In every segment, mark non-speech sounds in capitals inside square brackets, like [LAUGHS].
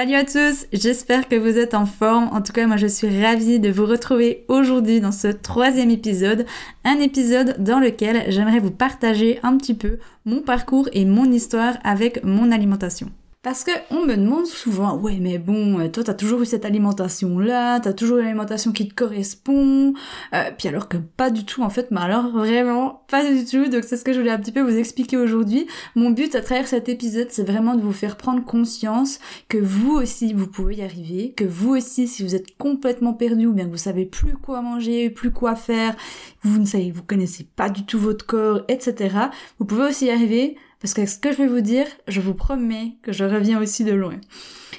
Salut à tous, j'espère que vous êtes en forme. En tout cas, moi je suis ravie de vous retrouver aujourd'hui dans ce troisième épisode. Un épisode dans lequel j'aimerais vous partager un petit peu mon parcours et mon histoire avec mon alimentation. Parce que on me demande souvent, ouais mais bon, euh, toi t'as toujours eu cette alimentation là, t'as toujours l'alimentation qui te correspond, euh, puis alors que pas du tout en fait, mais alors vraiment pas du tout. Donc c'est ce que je voulais un petit peu vous expliquer aujourd'hui. Mon but à travers cet épisode, c'est vraiment de vous faire prendre conscience que vous aussi vous pouvez y arriver, que vous aussi si vous êtes complètement perdu ou bien que vous savez plus quoi manger, plus quoi faire, vous ne savez, vous connaissez pas du tout votre corps, etc. Vous pouvez aussi y arriver parce que ce que je vais vous dire, je vous promets que je reviens aussi de loin.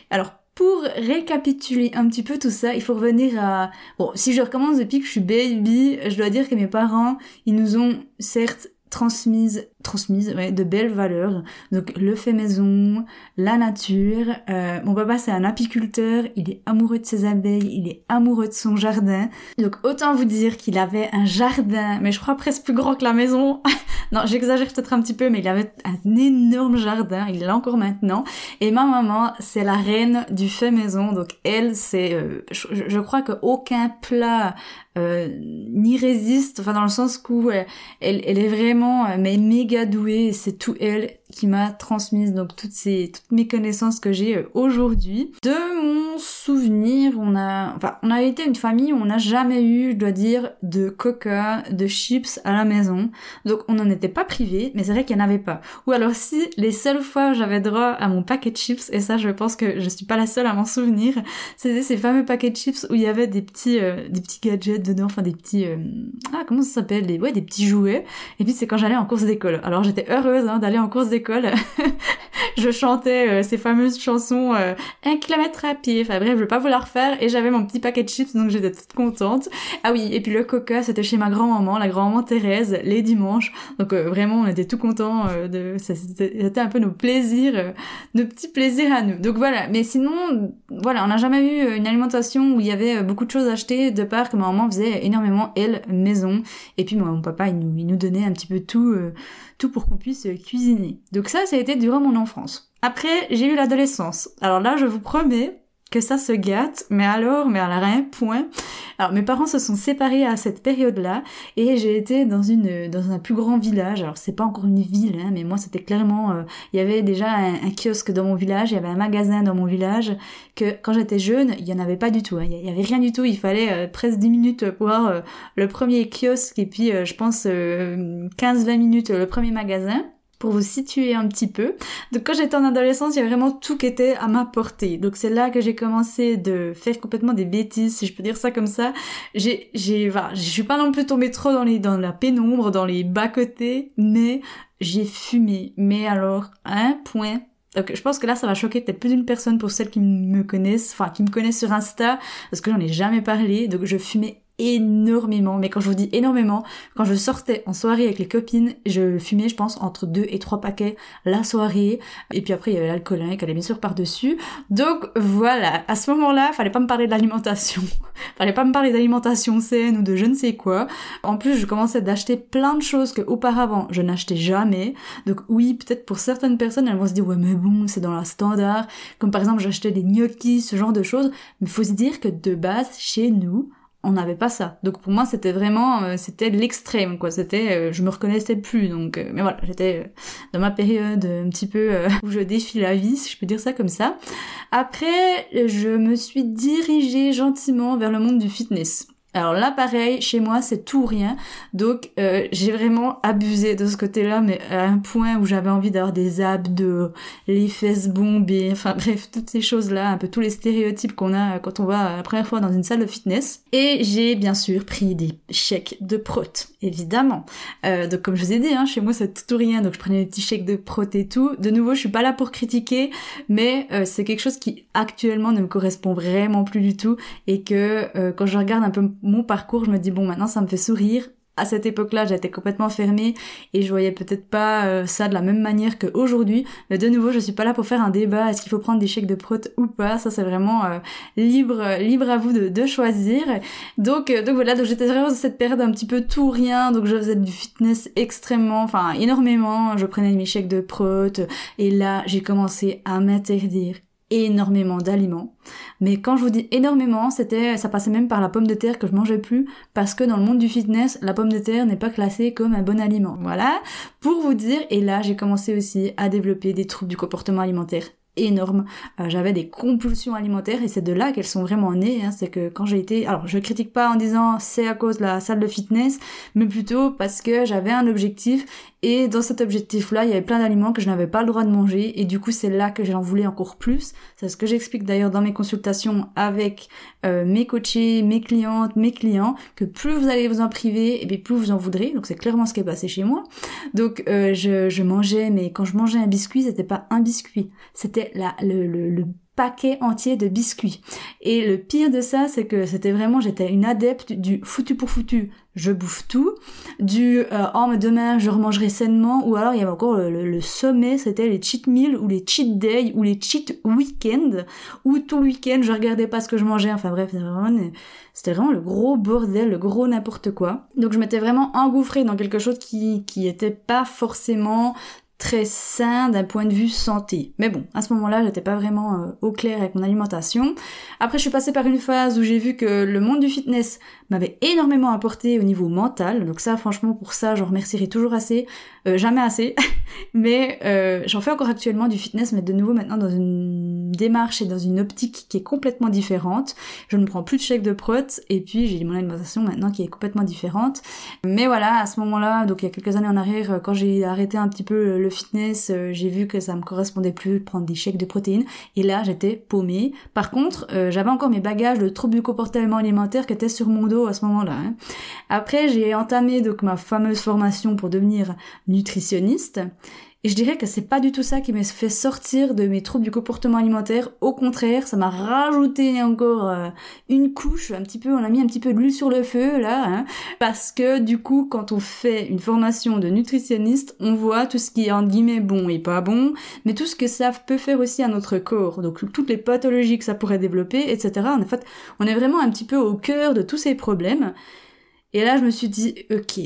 Alors, pour récapituler un petit peu tout ça, il faut revenir à... Bon, si je recommence depuis que je suis baby, je dois dire que mes parents, ils nous ont certes transmise, transmise ouais, de belles valeurs. Donc le fait maison, la nature. Euh, mon papa c'est un apiculteur, il est amoureux de ses abeilles, il est amoureux de son jardin. Donc autant vous dire qu'il avait un jardin, mais je crois presque plus grand que la maison. [LAUGHS] non, j'exagère peut-être un petit peu, mais il avait un énorme jardin, il l'a encore maintenant. Et ma maman c'est la reine du fait maison, donc elle c'est, euh, je, crois qu'aucun plat euh, n'y résiste, enfin dans le sens où elle, elle est vraiment euh, mais méga douée, c'est tout elle qui m'a transmise donc toutes ces toutes mes connaissances que j'ai euh, aujourd'hui. De mon souvenir, on a enfin on a été une famille où on n'a jamais eu, je dois dire, de coca, de chips à la maison. Donc on n'en était pas privé, mais c'est vrai qu'il n'y en avait pas. Ou alors si les seules fois où j'avais droit à mon paquet de chips, et ça je pense que je suis pas la seule à m'en souvenir, c'était ces fameux paquets de chips où il y avait des petits euh, des petits gadgets dedans, enfin des petits euh, ah comment ça s'appelle, des ouais des petits jouets. Et puis c'est quand j'allais en course d'école. Alors j'étais heureuse hein, d'aller en course d'école [LAUGHS] je chantais euh, ces fameuses chansons un kilomètre à pied. Enfin bref, je vais pas vous la refaire. Et j'avais mon petit paquet de chips, donc j'étais toute contente. Ah oui, et puis le coca, c'était chez ma grand-maman, la grand-maman Thérèse, les dimanches. Donc euh, vraiment, on était tout contents de... C'était un peu nos plaisirs, nos petits plaisirs à nous. Donc voilà, mais sinon, voilà, on n'a jamais eu une alimentation où il y avait beaucoup de choses achetées, de part que ma maman faisait énormément, elle, maison. Et puis mon papa, il nous, il nous donnait un petit peu tout tout pour qu'on puisse cuisiner. Donc ça, ça a été durant mon enfance. Après, j'ai eu l'adolescence. Alors là, je vous promets, que ça se gâte, mais alors, mais alors rien, point. Alors mes parents se sont séparés à cette période-là et j'ai été dans une dans un plus grand village. Alors c'est pas encore une ville, hein, mais moi c'était clairement, euh, il y avait déjà un, kiosque dans mon village, il y avait un magasin dans mon village que quand j'étais jeune, il y en avait pas du tout. Hein. Il y avait rien du tout. Il fallait euh, presque 10 minutes pour voir euh, le premier kiosque et puis je pense 15-20 minutes le premier magasin pour vous situer un petit peu. Donc quand j'étais en adolescence, il y avait vraiment tout qui était à ma portée. Donc c'est là que j'ai commencé de faire complètement des bêtises, si je peux dire ça comme ça. J'ai, j'ai, voilà, je suis pas non plus tombée trop dans les, dans la pénombre, dans les bas côtés, mais j'ai fumé. Mais alors, un point donc je pense que là ça va choquer peut-être plus d'une personne pour celles qui me connaissent, enfin qui me connaissent sur Insta, parce que j'en ai jamais parlé. Donc je fumais énormément, mais quand je vous dis énormément, quand je sortais en soirée avec les copines, je fumais, je pense, entre deux et trois paquets la soirée, et puis après il y avait l'alcool hein, qui allait bien sûr par-dessus. Donc voilà, à ce moment-là, fallait pas me parler de [LAUGHS] fallait pas me parler d'alimentation saine ou de je ne sais quoi. En plus, je commençais d'acheter plein de choses que auparavant je n'achetais jamais. Donc oui, peut-être pour certaines personnes, elles vont se dire ouais mais bon, c'est dans la standard, comme par exemple j'achetais des gnocchis, ce genre de choses, mais faut se dire que de base, chez nous, on n'avait pas ça. Donc pour moi c'était vraiment euh, c'était l'extrême quoi. C'était euh, je me reconnaissais plus donc euh, mais voilà j'étais dans ma période un petit peu [LAUGHS] où je défie la vie si je peux dire ça comme ça. Après je me suis dirigée gentiment vers le monde du fitness. Alors là, pareil, chez moi, c'est tout ou rien. Donc, euh, j'ai vraiment abusé de ce côté-là, mais à un point où j'avais envie d'avoir des abdos, les fesses bombées, enfin bref, toutes ces choses-là, un peu tous les stéréotypes qu'on a quand on va la première fois dans une salle de fitness. Et j'ai bien sûr pris des chèques de prot, évidemment. Euh, donc, comme je vous ai dit, hein, chez moi, c'est tout ou rien. Donc, je prenais des petits chèques de prot et tout. De nouveau, je suis pas là pour critiquer, mais euh, c'est quelque chose qui actuellement ne me correspond vraiment plus du tout et que euh, quand je regarde un peu mon parcours, je me dis bon maintenant ça me fait sourire. À cette époque-là, j'étais complètement fermée et je voyais peut-être pas euh, ça de la même manière qu'aujourd'hui. Mais de nouveau, je suis pas là pour faire un débat. Est-ce qu'il faut prendre des chèques de prot ou pas? Ça, c'est vraiment euh, libre, libre à vous de, de choisir. Donc, donc voilà. Donc j'étais vraiment dans cette période un petit peu tout rien. Donc je faisais du fitness extrêmement, enfin énormément. Je prenais mes chèques de prot et là, j'ai commencé à m'interdire énormément d'aliments. Mais quand je vous dis énormément, c'était, ça passait même par la pomme de terre que je mangeais plus parce que dans le monde du fitness, la pomme de terre n'est pas classée comme un bon aliment. Voilà. Pour vous dire, et là, j'ai commencé aussi à développer des troubles du comportement alimentaire énorme. Euh, j'avais des compulsions alimentaires et c'est de là qu'elles sont vraiment nées. Hein. C'est que quand j'ai été, alors je critique pas en disant c'est à cause de la salle de fitness, mais plutôt parce que j'avais un objectif et dans cet objectif-là, il y avait plein d'aliments que je n'avais pas le droit de manger et du coup c'est là que j'en voulais encore plus. C'est ce que j'explique d'ailleurs dans mes consultations avec euh, mes coachés, mes clientes, mes clients, que plus vous allez vous en priver, et bien plus vous en voudrez. Donc c'est clairement ce qui est passé chez moi. Donc euh, je, je mangeais, mais quand je mangeais un biscuit, c'était pas un biscuit, le, paquet entier de biscuits. Et le pire de ça, c'est que c'était vraiment, j'étais une adepte du foutu pour foutu, je bouffe tout, du euh, oh mais demain je remangerai sainement, ou alors il y avait encore le, sommet, c'était les cheat meals ou les cheat days ou les cheat weekends, où tout le week-end je regardais pas ce que je mangeais, enfin bref, c'était vraiment, c'était vraiment le gros bordel, le gros n'importe quoi. Donc je m'étais vraiment engouffrée dans quelque chose qui qui était pas forcément très sain d'un point de vue santé. Mais bon, à ce moment-là, j'étais pas vraiment euh, au clair avec mon alimentation. Après, je suis passée par une phase où j'ai vu que le monde du fitness m'avait énormément apporté au niveau mental. Donc ça, franchement, pour ça, j'en remercierai toujours assez, euh, jamais assez. [LAUGHS] mais euh, j'en fais encore actuellement du fitness, mais de nouveau maintenant dans une démarche et dans une optique qui est complètement différente. Je ne prends plus de chèque de prot et puis j'ai mon alimentation maintenant qui est complètement différente. Mais voilà, à ce moment-là, donc il y a quelques années en arrière, quand j'ai arrêté un petit peu le fitness, euh, j'ai vu que ça me correspondait plus de prendre des chèques de protéines et là j'étais paumée. Par contre, j'avais encore mes bagages de troubles du comportement alimentaire qui étaient sur mon dos à ce moment-là. Hein. Après, j'ai entamé donc ma fameuse formation pour devenir nutritionniste. Et je dirais que c'est pas du tout ça qui m'a fait sortir de mes troubles du comportement alimentaire. Au contraire, ça m'a rajouté encore euh, une couche, un petit peu, on a mis un petit peu de l'huile sur le feu là, hein, parce que du coup, quand on fait une formation de nutritionniste, on voit tout ce qui est en guillemets bon et pas bon, mais tout ce que ça peut faire aussi à notre corps. Donc toutes les pathologies que ça pourrait développer, etc. En fait, on est vraiment un petit peu au cœur de tous ces problèmes. Et là, je me suis dit, ok,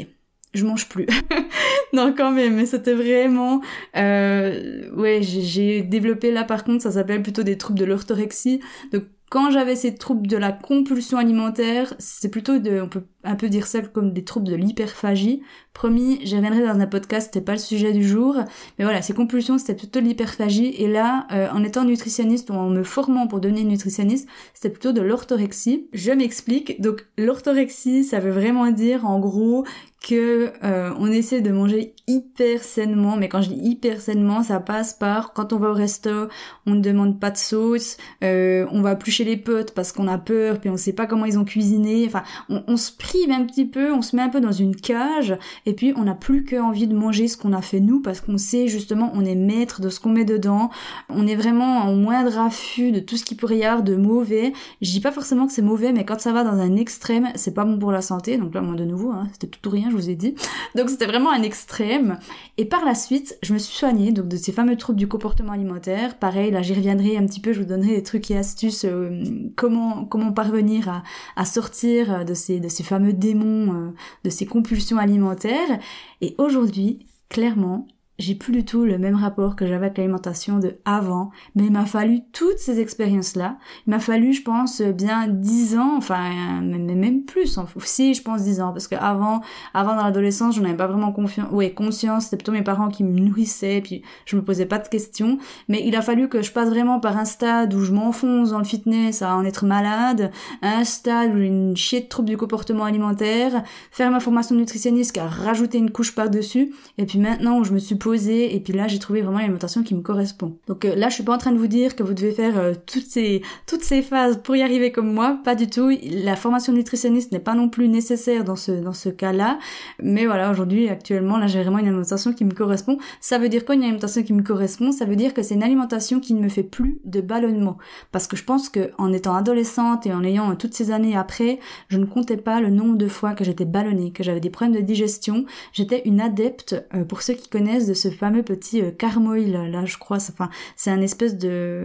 je mange plus. [LAUGHS] non, quand même, mais c'était vraiment... Euh, ouais, j'ai développé là, par contre, ça s'appelle plutôt des troubles de l'orthorexie. Donc, quand j'avais ces troubles de la compulsion alimentaire, c'est plutôt de, on peut un peu dire ça comme des troubles de l'hyperphagie. Promis, j'y reviendrai dans un podcast, c'était pas le sujet du jour. Mais voilà, ces compulsions, c'était plutôt de l'hyperphagie. Et là, euh, en étant nutritionniste ou en me formant pour devenir nutritionniste, c'était plutôt de l'orthorexie. Je m'explique. Donc, l'orthorexie, ça veut vraiment dire, en gros, que euh, on essaie de manger hyper sainement, mais quand je dis hyper sainement, ça passe par quand on va au resto, on ne demande pas de sauce, euh, on va plus chez les potes parce qu'on a peur, puis on sait pas comment ils ont cuisiné, enfin on, se prive un petit peu, on se met un peu dans une cage, et puis on n'a plus qu'envie de manger ce qu'on a fait nous parce qu'on sait justement on est maître de ce qu'on met dedans, on est vraiment en moindre affût de tout ce qui pourrait y avoir de mauvais. Je dis pas forcément que c'est mauvais, mais quand ça va dans un extrême, c'est pas bon pour la santé, donc là moi de nouveau, hein, c'était tout ou rien, je vous ai dit. Donc c'était vraiment un extrême. Et par la suite, je me suis soignée donc de ces fameux troubles du comportement alimentaire. Pareil, là j'y reviendrai un petit peu, je vous donnerai des trucs et astuces euh, comment comment parvenir à, sortir de ces de ces fameux démons, euh, de ces compulsions alimentaires. Et aujourd'hui, clairement, j'ai plus du tout le même rapport que j'avais avec l'alimentation de avant, mais il m'a fallu toutes ces expériences-là. Il m'a fallu, je pense, bien dix ans, enfin, même plus, si, je pense dix ans, parce que avant, avant dans l'adolescence, j'en avais pas vraiment confiance, ouais, conscience, c'était plutôt mes parents qui me nourrissaient, puis je me posais pas de questions, mais il a fallu que je passe vraiment par un stade où je m'enfonce dans le fitness à en être malade, un stade où j'ai une chier de troubles du comportement alimentaire, faire ma formation de nutritionniste qui a rajouté une couche par-dessus, et puis maintenant où je me suis et puis là j'ai trouvé vraiment l'alimentation qui me correspond. Donc euh, là je suis pas en train de vous dire que vous devez faire euh, toutes ces toutes ces phases pour y arriver comme moi, pas du tout. La formation nutritionniste n'est pas non plus nécessaire dans ce dans ce cas-là, mais voilà aujourd'hui actuellement là j'ai vraiment une alimentation qui me correspond. Ça veut dire quoi une alimentation qui me correspond? Ça veut dire que c'est une alimentation qui ne me fait plus de ballonnement parce que je pense que en étant adolescente et en ayant toutes ces années après, je ne comptais pas le nombre de fois que j'étais ballonnée, que j'avais des problèmes de digestion. J'étais une adepte euh, pour ceux qui connaissent ce fameux petit euh, carmoil là, je crois. Enfin, c'est un espèce de,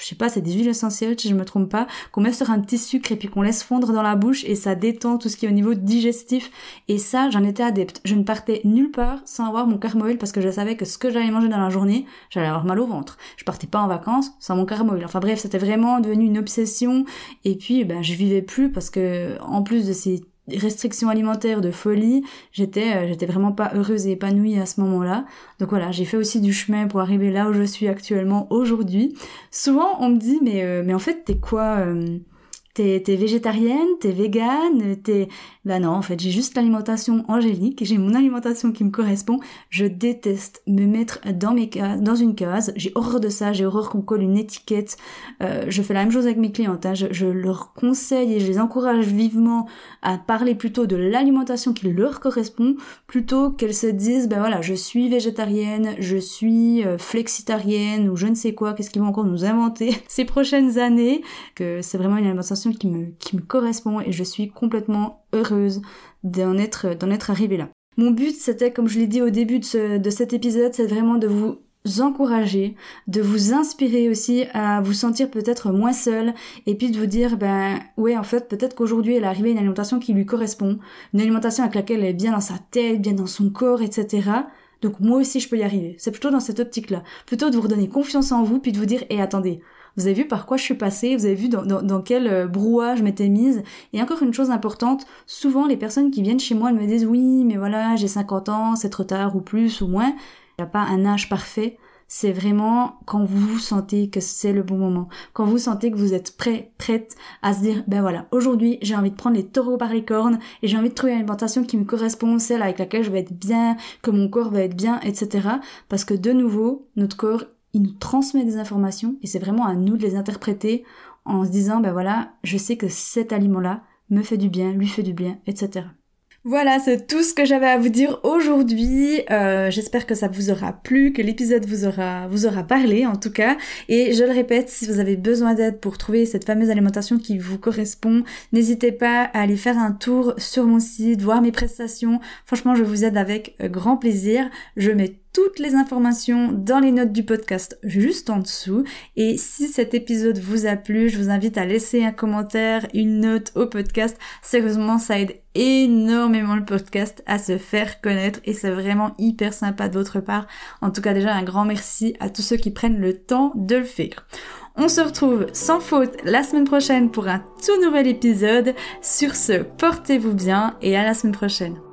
je sais pas, c'est des huiles essentielles si je me trompe pas, qu'on met sur un petit sucre et puis qu'on laisse fondre dans la bouche et ça détend tout ce qui est au niveau digestif. Et ça, j'en étais adepte. Je ne partais nulle part sans avoir mon carmoil parce que je savais que ce que j'allais manger dans la journée, j'allais avoir mal au ventre. Je partais pas en vacances sans mon carmoil. Enfin bref, c'était vraiment devenu une obsession. Et puis, ben, je vivais plus parce que en plus de ces restrictions alimentaires de folie, j'étais euh, j'étais vraiment pas heureuse et épanouie à ce moment-là. Donc voilà, j'ai fait aussi du chemin pour arriver là où je suis actuellement aujourd'hui. Souvent on me dit mais euh, mais en fait t'es quoi euh, T'es, t'es végétarienne, t'es végane, t'es... Bah non, en fait, j'ai juste l'alimentation angélique, j'ai mon alimentation qui me correspond. Je déteste me mettre dans mes cases, dans une case. J'ai horreur de ça, j'ai horreur qu'on colle une étiquette. Euh, je fais la même chose avec mes clientes. Je, je, leur conseille et je les encourage vivement à parler plutôt de l'alimentation qui leur correspond, plutôt qu'elles se disent, ben voilà, je suis végétarienne, je suis euh, flexitarienne ou je ne sais quoi, qu'est-ce qu'ils vont encore nous inventer [LAUGHS] ces prochaines années, que c'est vraiment une alimentation qui me, qui me correspond et je suis complètement heureuse d'en être, d'en être arrivée là. Mon but, c'était, comme je l'ai dit au début de, de cet épisode, c'est vraiment de vous encourager, de vous inspirer aussi à vous sentir peut-être moins seul et puis de vous dire ben ouais en fait peut-être qu'aujourd'hui elle est arrivée à une alimentation qui lui correspond, une alimentation avec laquelle elle est bien dans sa tête, bien dans son corps, etc. Donc moi aussi je peux y arriver. C'est plutôt dans cette optique-là. Plutôt de vous redonner confiance en vous puis de vous dire et attendez, vous avez vu par quoi je suis passée, vous avez vu dans, dans, quel euh, brouhaha je m'étais mise. Et encore une chose importante, souvent les personnes qui viennent chez moi, elles me disent oui, mais voilà, j'ai 50 ans, c'est trop tard ou plus ou moins. Il n'y a pas un âge parfait. C'est vraiment quand vous sentez que c'est le bon moment, quand vous sentez que vous êtes prêt, prête à se dire, ben voilà, aujourd'hui j'ai envie de prendre les taureaux par les cornes et j'ai envie de trouver une alimentation qui me correspond, celle avec laquelle je vais être bien, que mon corps va être bien, etc. Parce que de nouveau, notre corps il nous transmet des informations et c'est vraiment à nous de les interpréter en se disant, ben voilà, je sais que cet aliment-là me fait du bien, lui fait du bien, etc. Voilà, c'est tout ce que j'avais à vous dire aujourd'hui. Euh, j'espère que ça vous aura plu, que l'épisode vous aura vous aura parlé en tout cas. Et je le répète, si vous avez besoin d'aide pour trouver cette fameuse alimentation qui vous correspond, n'hésitez pas à aller faire un tour sur mon site, voir mes prestations. Franchement, je vous aide avec grand plaisir. Je mets toutes les informations dans les notes du podcast juste en dessous. Et si cet épisode vous a plu, je vous invite à laisser un commentaire, une note au podcast. Sérieusement, ça aide énormément le podcast à se faire connaître et c'est vraiment hyper sympa de votre part. En tout cas, déjà un grand merci à tous ceux qui prennent le temps de le faire. On se retrouve sans faute la semaine prochaine pour un tout nouvel épisode. Sur ce, portez-vous bien et à la semaine prochaine.